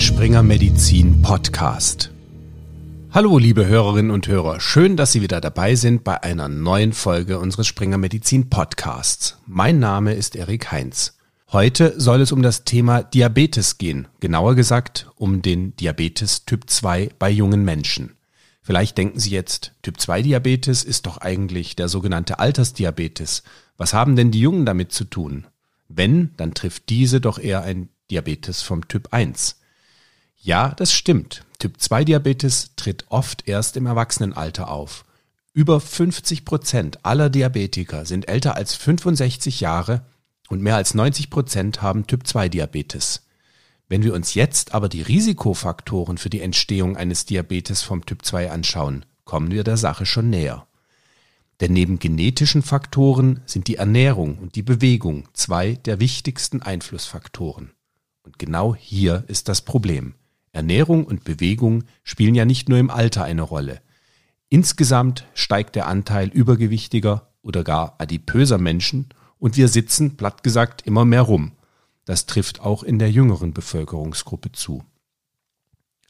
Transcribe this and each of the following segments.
Springer Medizin Podcast. Hallo, liebe Hörerinnen und Hörer. Schön, dass Sie wieder dabei sind bei einer neuen Folge unseres Springer Medizin Podcasts. Mein Name ist Erik Heinz. Heute soll es um das Thema Diabetes gehen. Genauer gesagt um den Diabetes Typ 2 bei jungen Menschen. Vielleicht denken Sie jetzt, Typ 2 Diabetes ist doch eigentlich der sogenannte Altersdiabetes. Was haben denn die Jungen damit zu tun? Wenn, dann trifft diese doch eher ein Diabetes vom Typ 1. Ja, das stimmt. Typ 2 Diabetes tritt oft erst im Erwachsenenalter auf. Über 50 Prozent aller Diabetiker sind älter als 65 Jahre und mehr als 90 Prozent haben Typ 2 Diabetes. Wenn wir uns jetzt aber die Risikofaktoren für die Entstehung eines Diabetes vom Typ 2 anschauen, kommen wir der Sache schon näher. Denn neben genetischen Faktoren sind die Ernährung und die Bewegung zwei der wichtigsten Einflussfaktoren. Und genau hier ist das Problem. Ernährung und Bewegung spielen ja nicht nur im Alter eine Rolle. Insgesamt steigt der Anteil übergewichtiger oder gar adipöser Menschen und wir sitzen, platt gesagt, immer mehr rum. Das trifft auch in der jüngeren Bevölkerungsgruppe zu.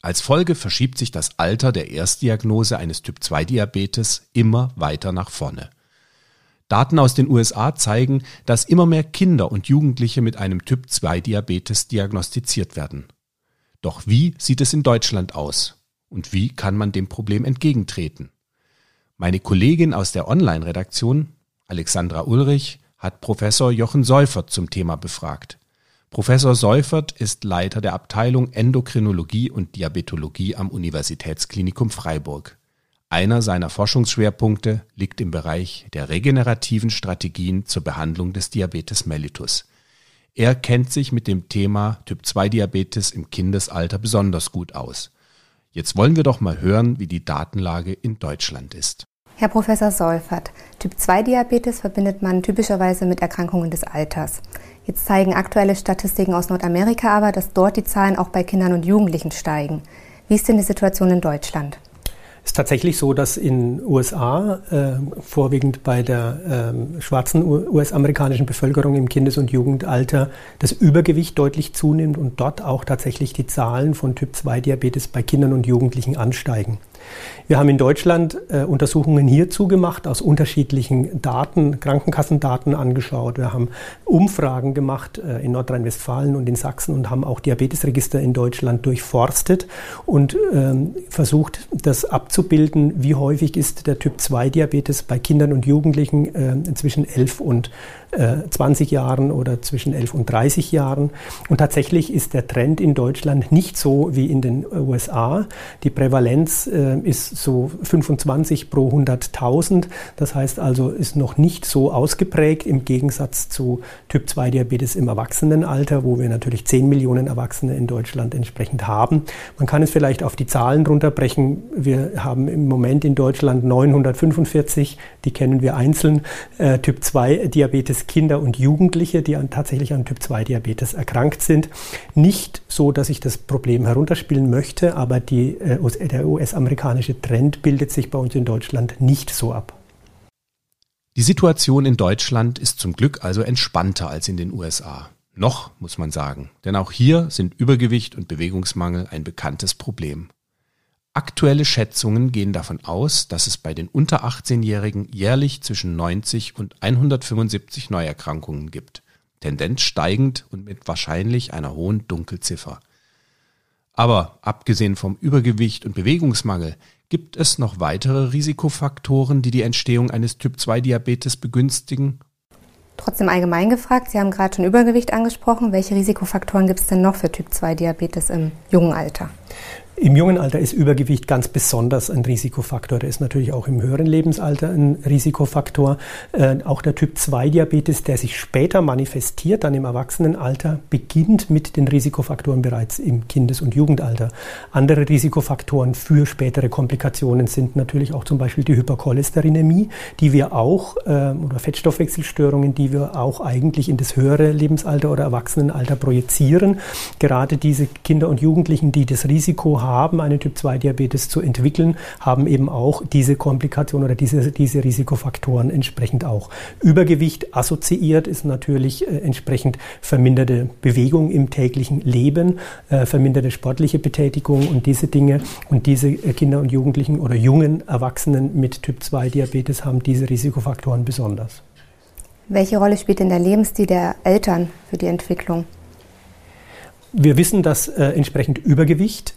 Als Folge verschiebt sich das Alter der Erstdiagnose eines Typ-2-Diabetes immer weiter nach vorne. Daten aus den USA zeigen, dass immer mehr Kinder und Jugendliche mit einem Typ-2-Diabetes diagnostiziert werden. Doch wie sieht es in Deutschland aus? Und wie kann man dem Problem entgegentreten? Meine Kollegin aus der Online-Redaktion, Alexandra Ulrich, hat Professor Jochen Seufert zum Thema befragt. Professor Seufert ist Leiter der Abteilung Endokrinologie und Diabetologie am Universitätsklinikum Freiburg. Einer seiner Forschungsschwerpunkte liegt im Bereich der regenerativen Strategien zur Behandlung des Diabetes mellitus. Er kennt sich mit dem Thema Typ-2-Diabetes im Kindesalter besonders gut aus. Jetzt wollen wir doch mal hören, wie die Datenlage in Deutschland ist. Herr Professor Seufert, Typ-2-Diabetes verbindet man typischerweise mit Erkrankungen des Alters. Jetzt zeigen aktuelle Statistiken aus Nordamerika aber, dass dort die Zahlen auch bei Kindern und Jugendlichen steigen. Wie ist denn die Situation in Deutschland? Ist tatsächlich so, dass in USA, äh, vorwiegend bei der äh, schwarzen US-amerikanischen Bevölkerung im Kindes- und Jugendalter, das Übergewicht deutlich zunimmt und dort auch tatsächlich die Zahlen von Typ-2-Diabetes bei Kindern und Jugendlichen ansteigen. Wir haben in Deutschland äh, Untersuchungen hierzu gemacht, aus unterschiedlichen Daten, Krankenkassendaten angeschaut. Wir haben Umfragen gemacht äh, in Nordrhein-Westfalen und in Sachsen und haben auch Diabetesregister in Deutschland durchforstet und ähm, versucht, das abzubilden, wie häufig ist der Typ-2-Diabetes bei Kindern und Jugendlichen äh, zwischen 11 und 20 äh, Jahren oder zwischen 11 und 30 Jahren. Und tatsächlich ist der Trend in Deutschland nicht so wie in den USA. Die Prävalenz äh, ist so 25 pro 100.000. Das heißt also, ist noch nicht so ausgeprägt im Gegensatz zu Typ-2-Diabetes im Erwachsenenalter, wo wir natürlich 10 Millionen Erwachsene in Deutschland entsprechend haben. Man kann es vielleicht auf die Zahlen runterbrechen. Wir haben im Moment in Deutschland 945, die kennen wir einzeln, äh, Typ-2-Diabetes Kinder und Jugendliche, die an, tatsächlich an Typ-2-Diabetes erkrankt sind. Nicht so, dass ich das Problem herunterspielen möchte, aber die, äh, der US-amerikanische Trend bildet sich bei uns in Deutschland nicht so ab. Die Situation in Deutschland ist zum Glück also entspannter als in den USA. Noch, muss man sagen, denn auch hier sind Übergewicht und Bewegungsmangel ein bekanntes Problem. Aktuelle Schätzungen gehen davon aus, dass es bei den unter 18-Jährigen jährlich zwischen 90 und 175 Neuerkrankungen gibt, Tendenz steigend und mit wahrscheinlich einer hohen Dunkelziffer. Aber abgesehen vom Übergewicht und Bewegungsmangel gibt es noch weitere Risikofaktoren, die die Entstehung eines Typ-2-Diabetes begünstigen Trotzdem allgemein gefragt, Sie haben gerade schon Übergewicht angesprochen. Welche Risikofaktoren gibt es denn noch für Typ-2-Diabetes im jungen Alter? Im jungen Alter ist Übergewicht ganz besonders ein Risikofaktor. Der ist natürlich auch im höheren Lebensalter ein Risikofaktor. Äh, auch der Typ-2-Diabetes, der sich später manifestiert, dann im Erwachsenenalter, beginnt mit den Risikofaktoren bereits im Kindes- und Jugendalter. Andere Risikofaktoren für spätere Komplikationen sind natürlich auch zum Beispiel die Hypercholesterinämie, die wir auch, äh, oder Fettstoffwechselstörungen, die wir auch eigentlich in das höhere Lebensalter oder Erwachsenenalter projizieren. Gerade diese Kinder und Jugendlichen, die das Risiko Risiko haben, einen Typ-2-Diabetes zu entwickeln, haben eben auch diese Komplikation oder diese, diese Risikofaktoren entsprechend auch. Übergewicht assoziiert ist natürlich äh, entsprechend verminderte Bewegung im täglichen Leben, äh, verminderte sportliche Betätigung und diese Dinge. Und diese äh, Kinder und Jugendlichen oder jungen Erwachsenen mit Typ-2-Diabetes haben diese Risikofaktoren besonders. Welche Rolle spielt denn der Lebensstil der Eltern für die Entwicklung? Wir wissen, dass äh, entsprechend Übergewicht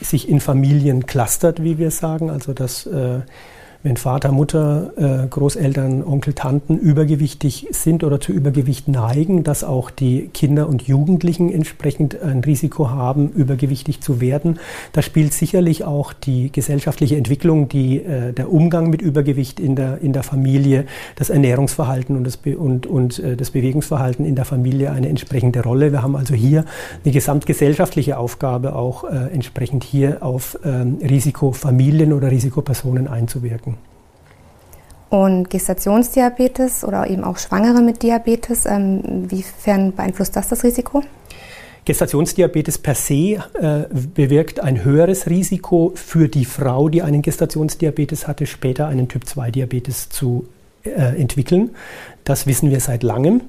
sich in Familien clustert, wie wir sagen, also dass äh, wenn Vater, Mutter, äh, Großeltern, Onkel, Tanten übergewichtig sind oder zu Übergewicht neigen, dass auch die Kinder und Jugendlichen entsprechend ein Risiko haben, übergewichtig zu werden. Da spielt sicherlich auch die gesellschaftliche Entwicklung, die, äh, der Umgang mit Übergewicht in der, in der Familie, das Ernährungsverhalten und das, und, und äh, das Bewegungsverhalten in der Familie eine entsprechende Rolle. Wir haben also hier eine gesamtgesellschaftliche Aufgabe, auch entsprechend hier auf ähm, Risikofamilien oder Risikopersonen einzuwirken. Und Gestationsdiabetes oder eben auch Schwangere mit Diabetes, ähm, inwiefern beeinflusst das das Risiko? Gestationsdiabetes per se äh, bewirkt ein höheres Risiko für die Frau, die einen Gestationsdiabetes hatte, später einen Typ-2-Diabetes zu äh, entwickeln. Das wissen wir seit langem.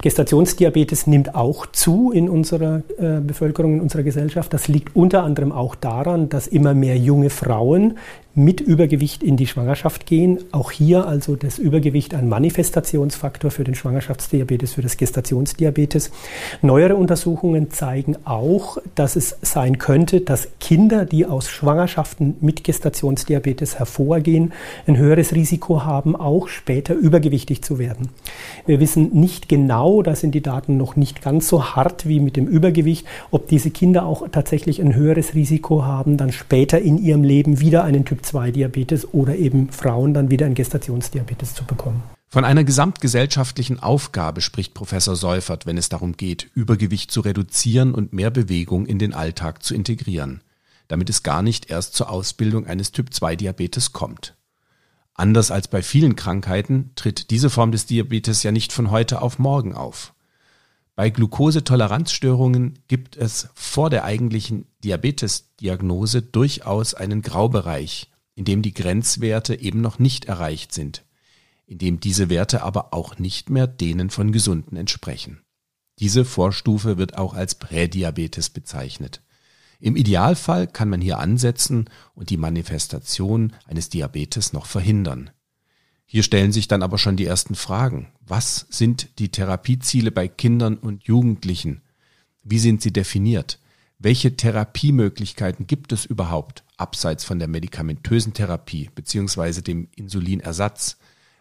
Gestationsdiabetes nimmt auch zu in unserer äh, Bevölkerung, in unserer Gesellschaft. Das liegt unter anderem auch daran, dass immer mehr junge Frauen mit Übergewicht in die Schwangerschaft gehen. Auch hier also das Übergewicht ein Manifestationsfaktor für den Schwangerschaftsdiabetes, für das Gestationsdiabetes. Neuere Untersuchungen zeigen auch, dass es sein könnte, dass Kinder, die aus Schwangerschaften mit Gestationsdiabetes hervorgehen, ein höheres Risiko haben, auch später übergewichtig zu werden. Wir wissen nicht genau, da sind die Daten noch nicht ganz so hart wie mit dem Übergewicht, ob diese Kinder auch tatsächlich ein höheres Risiko haben, dann später in ihrem Leben wieder einen Typ 2-Diabetes oder eben Frauen dann wieder einen Gestationsdiabetes zu bekommen. Von einer gesamtgesellschaftlichen Aufgabe spricht Professor Seufert, wenn es darum geht, Übergewicht zu reduzieren und mehr Bewegung in den Alltag zu integrieren, damit es gar nicht erst zur Ausbildung eines Typ-2-Diabetes kommt. Anders als bei vielen Krankheiten tritt diese Form des Diabetes ja nicht von heute auf morgen auf. Bei Glukosetoleranzstörungen gibt es vor der eigentlichen Diabetesdiagnose durchaus einen Graubereich, in dem die Grenzwerte eben noch nicht erreicht sind, in dem diese Werte aber auch nicht mehr denen von Gesunden entsprechen. Diese Vorstufe wird auch als Prädiabetes bezeichnet. Im Idealfall kann man hier ansetzen und die Manifestation eines Diabetes noch verhindern. Hier stellen sich dann aber schon die ersten Fragen. Was sind die Therapieziele bei Kindern und Jugendlichen? Wie sind sie definiert? Welche Therapiemöglichkeiten gibt es überhaupt, abseits von der medikamentösen Therapie bzw. dem Insulinersatz?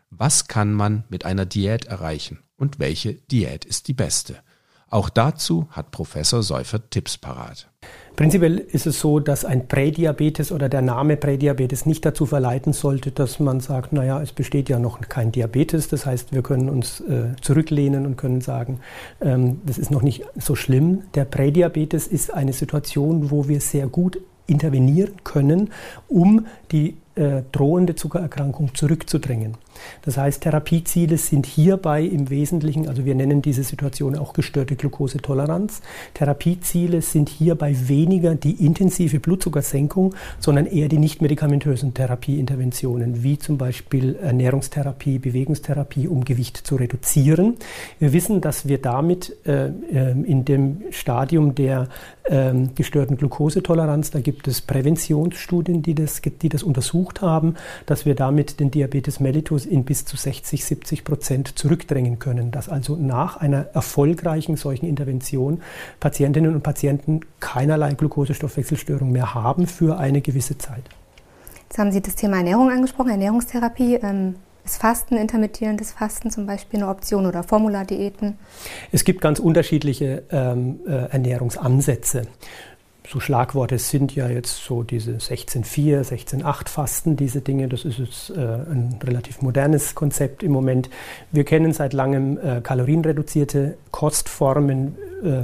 Was kann man mit einer Diät erreichen und welche Diät ist die beste? Auch dazu hat Professor Seufert Tipps parat. Prinzipiell ist es so, dass ein Prädiabetes oder der Name Prädiabetes nicht dazu verleiten sollte, dass man sagt, naja, es besteht ja noch kein Diabetes. Das heißt, wir können uns äh, zurücklehnen und können sagen, ähm, das ist noch nicht so schlimm. Der Prädiabetes ist eine Situation, wo wir sehr gut intervenieren können, um die äh, drohende Zuckererkrankung zurückzudrängen. Das heißt, Therapieziele sind hierbei im Wesentlichen, also wir nennen diese Situation auch gestörte Glukosetoleranz. Therapieziele sind hierbei weniger die intensive Blutzuckersenkung, sondern eher die nicht medikamentösen Therapieinterventionen, wie zum Beispiel Ernährungstherapie, Bewegungstherapie, um Gewicht zu reduzieren. Wir wissen, dass wir damit äh, ähm, in dem Stadium der äh, gestörten Glukosetoleranz, da gibt es Präventionsstudien, die das, die das untersucht haben, dass wir damit den Diabetes mellitus in bis zu 60, 70 Prozent zurückdrängen können, dass also nach einer erfolgreichen solchen Intervention Patientinnen und Patienten keinerlei Glukosestoffwechselstörung mehr haben für eine gewisse Zeit. Jetzt haben Sie das Thema Ernährung angesprochen, Ernährungstherapie. Ähm ist Fasten, intermittierendes Fasten zum Beispiel eine Option oder Formulardiäten? Es gibt ganz unterschiedliche ähm, äh, Ernährungsansätze so Schlagworte sind ja jetzt so diese 16.4, 16.8 Fasten, diese Dinge. Das ist jetzt äh, ein relativ modernes Konzept im Moment. Wir kennen seit langem äh, kalorienreduzierte Kostformen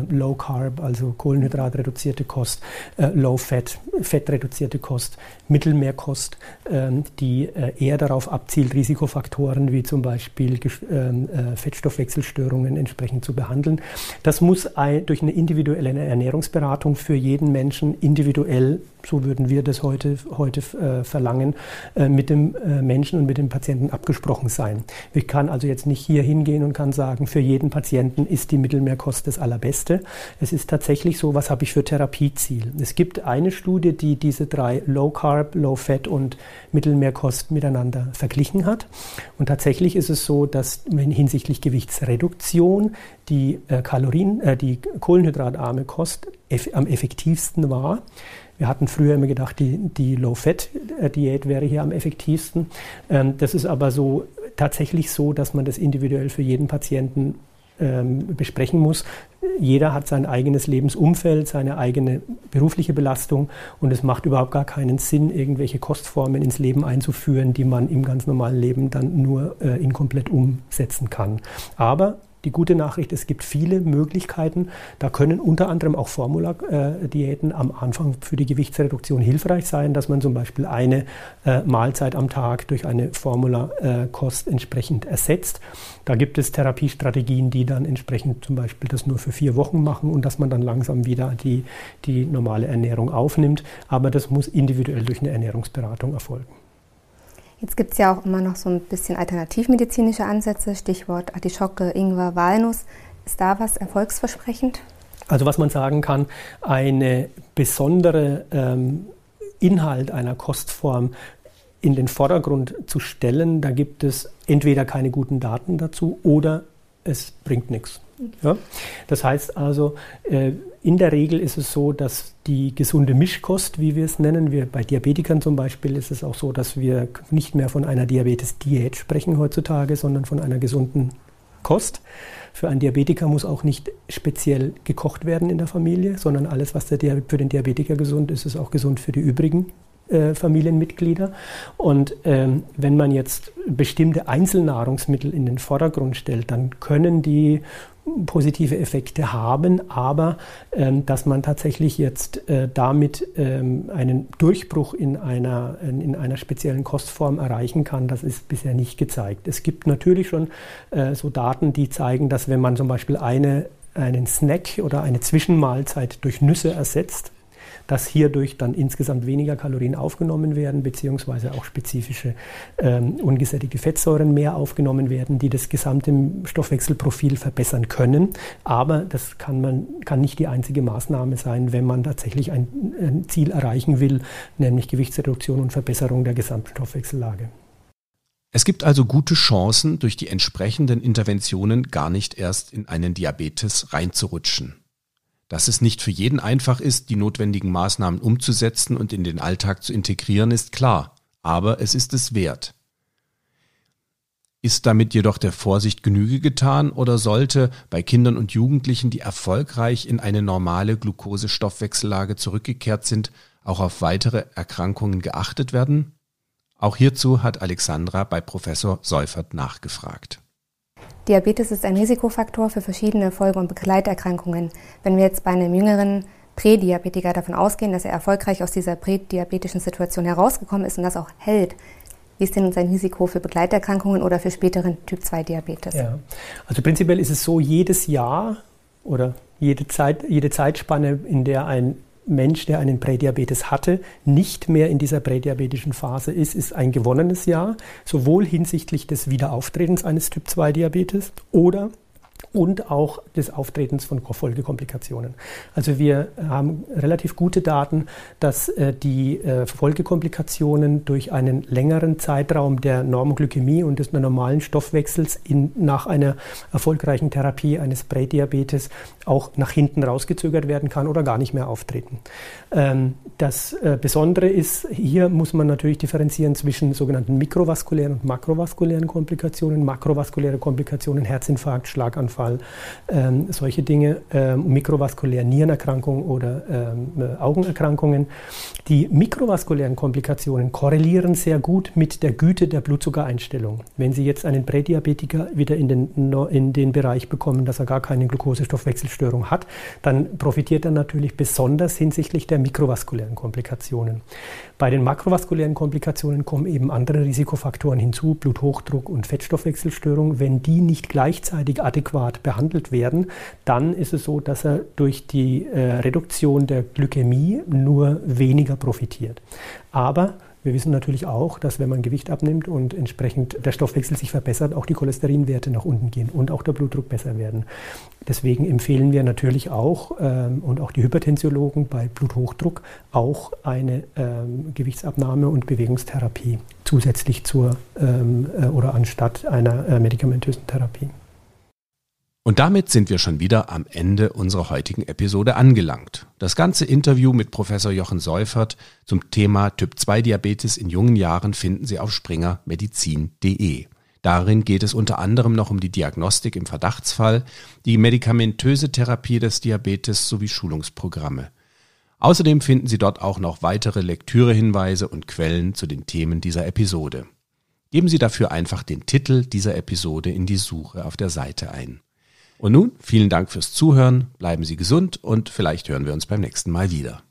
Low Carb, also Kohlenhydratreduzierte Kost, äh, Low Fat, fettreduzierte Kost, Mittelmeerkost, ähm, die äh, eher darauf abzielt, Risikofaktoren wie zum Beispiel ähm, äh, Fettstoffwechselstörungen entsprechend zu behandeln. Das muss durch eine individuelle Ernährungsberatung für jeden Menschen individuell, so würden wir das heute, heute äh, verlangen, äh, mit dem äh, Menschen und mit dem Patienten abgesprochen sein. Ich kann also jetzt nicht hier hingehen und kann sagen, für jeden Patienten ist die Mittelmeerkost das Allerbeste. Es ist tatsächlich so, was habe ich für Therapieziel? Es gibt eine Studie, die diese drei Low Carb, Low Fat und Mittelmeerkost miteinander verglichen hat. Und tatsächlich ist es so, dass hinsichtlich Gewichtsreduktion die äh, Kalorien, äh, die kohlenhydratarme Kost eff am effektivsten war. Wir hatten früher immer gedacht, die, die Low-Fat-Diät wäre hier am effektivsten. Ähm, das ist aber so tatsächlich so, dass man das individuell für jeden Patienten ähm, besprechen muss. Jeder hat sein eigenes Lebensumfeld, seine eigene berufliche Belastung und es macht überhaupt gar keinen Sinn, irgendwelche Kostformen ins Leben einzuführen, die man im ganz normalen Leben dann nur äh, inkomplett umsetzen kann. Aber die gute Nachricht, es gibt viele Möglichkeiten. Da können unter anderem auch Formula-Diäten am Anfang für die Gewichtsreduktion hilfreich sein, dass man zum Beispiel eine äh, Mahlzeit am Tag durch eine Formula-Kost entsprechend ersetzt. Da gibt es Therapiestrategien, die dann entsprechend zum Beispiel das nur für vier Wochen machen und dass man dann langsam wieder die, die normale Ernährung aufnimmt. Aber das muss individuell durch eine Ernährungsberatung erfolgen. Jetzt gibt es ja auch immer noch so ein bisschen alternativmedizinische Ansätze, Stichwort Artischocke, Ingwer, Walnuss. Ist da was erfolgsversprechend? Also was man sagen kann, eine besondere ähm, Inhalt einer Kostform in den Vordergrund zu stellen, da gibt es entweder keine guten Daten dazu oder es bringt nichts. Ja? Das heißt also, äh, in der Regel ist es so, dass die gesunde Mischkost, wie wir es nennen, wir bei Diabetikern zum Beispiel ist es auch so, dass wir nicht mehr von einer Diabetes-Diät sprechen heutzutage, sondern von einer gesunden Kost. Für einen Diabetiker muss auch nicht speziell gekocht werden in der Familie, sondern alles, was für den Diabetiker gesund ist, ist auch gesund für die übrigen äh, Familienmitglieder. Und ähm, wenn man jetzt bestimmte Einzelnahrungsmittel in den Vordergrund stellt, dann können die positive Effekte haben, aber ähm, dass man tatsächlich jetzt äh, damit ähm, einen Durchbruch in einer, in einer speziellen Kostform erreichen kann, das ist bisher nicht gezeigt. Es gibt natürlich schon äh, so Daten, die zeigen, dass wenn man zum Beispiel eine, einen Snack oder eine Zwischenmahlzeit durch Nüsse ersetzt, dass hierdurch dann insgesamt weniger Kalorien aufgenommen werden, beziehungsweise auch spezifische ähm, ungesättigte Fettsäuren mehr aufgenommen werden, die das gesamte Stoffwechselprofil verbessern können. Aber das kann, man, kann nicht die einzige Maßnahme sein, wenn man tatsächlich ein, ein Ziel erreichen will, nämlich Gewichtsreduktion und Verbesserung der gesamten Stoffwechsellage. Es gibt also gute Chancen, durch die entsprechenden Interventionen gar nicht erst in einen Diabetes reinzurutschen. Dass es nicht für jeden einfach ist, die notwendigen Maßnahmen umzusetzen und in den Alltag zu integrieren, ist klar, aber es ist es wert. Ist damit jedoch der Vorsicht Genüge getan oder sollte bei Kindern und Jugendlichen, die erfolgreich in eine normale Glukosestoffwechsellage zurückgekehrt sind, auch auf weitere Erkrankungen geachtet werden? Auch hierzu hat Alexandra bei Professor Seufert nachgefragt. Diabetes ist ein Risikofaktor für verschiedene Folge- und Begleiterkrankungen. Wenn wir jetzt bei einem jüngeren Prädiabetiker davon ausgehen, dass er erfolgreich aus dieser prädiabetischen Situation herausgekommen ist und das auch hält, wie ist denn sein Risiko für Begleiterkrankungen oder für späteren Typ-2-Diabetes? Ja, also prinzipiell ist es so, jedes Jahr oder jede, Zeit, jede Zeitspanne, in der ein Mensch, der einen Prädiabetes hatte, nicht mehr in dieser prädiabetischen Phase ist, ist ein gewonnenes Jahr, sowohl hinsichtlich des Wiederauftretens eines Typ-2-Diabetes oder und auch des Auftretens von Folgekomplikationen. Also wir haben relativ gute Daten, dass äh, die äh, Folgekomplikationen durch einen längeren Zeitraum der Normoglykämie und des normalen Stoffwechsels in, nach einer erfolgreichen Therapie eines Prädiabetes auch nach hinten rausgezögert werden kann oder gar nicht mehr auftreten. Ähm, das äh, Besondere ist, hier muss man natürlich differenzieren zwischen sogenannten mikrovaskulären und makrovaskulären Komplikationen. Makrovaskuläre Komplikationen, Herzinfarkt, Schlaganfall, Schlaganfall, ähm, solche Dinge, ähm, mikrovaskuläre Nierenerkrankungen oder ähm, äh, Augenerkrankungen. Die mikrovaskulären Komplikationen korrelieren sehr gut mit der Güte der Blutzuckereinstellung. Wenn Sie jetzt einen Prädiabetiker wieder in den, in den Bereich bekommen, dass er gar keine Glukosestoffwechselstörung hat, dann profitiert er natürlich besonders hinsichtlich der mikrovaskulären Komplikationen. Bei den makrovaskulären Komplikationen kommen eben andere Risikofaktoren hinzu, Bluthochdruck und Fettstoffwechselstörung. Wenn die nicht gleichzeitig adäquat behandelt werden, dann ist es so, dass er durch die äh, Reduktion der Glykämie nur weniger profitiert. Aber wir wissen natürlich auch, dass wenn man Gewicht abnimmt und entsprechend der Stoffwechsel sich verbessert, auch die Cholesterinwerte nach unten gehen und auch der Blutdruck besser werden. Deswegen empfehlen wir natürlich auch ähm, und auch die Hypertensiologen bei Bluthochdruck auch eine ähm, Gewichtsabnahme und Bewegungstherapie zusätzlich zur ähm, äh, oder anstatt einer äh, medikamentösen Therapie. Und damit sind wir schon wieder am Ende unserer heutigen Episode angelangt. Das ganze Interview mit Professor Jochen Seufert zum Thema Typ-2-Diabetes in jungen Jahren finden Sie auf springermedizin.de. Darin geht es unter anderem noch um die Diagnostik im Verdachtsfall, die medikamentöse Therapie des Diabetes sowie Schulungsprogramme. Außerdem finden Sie dort auch noch weitere Lektürehinweise und Quellen zu den Themen dieser Episode. Geben Sie dafür einfach den Titel dieser Episode in die Suche auf der Seite ein. Und nun vielen Dank fürs Zuhören, bleiben Sie gesund und vielleicht hören wir uns beim nächsten Mal wieder.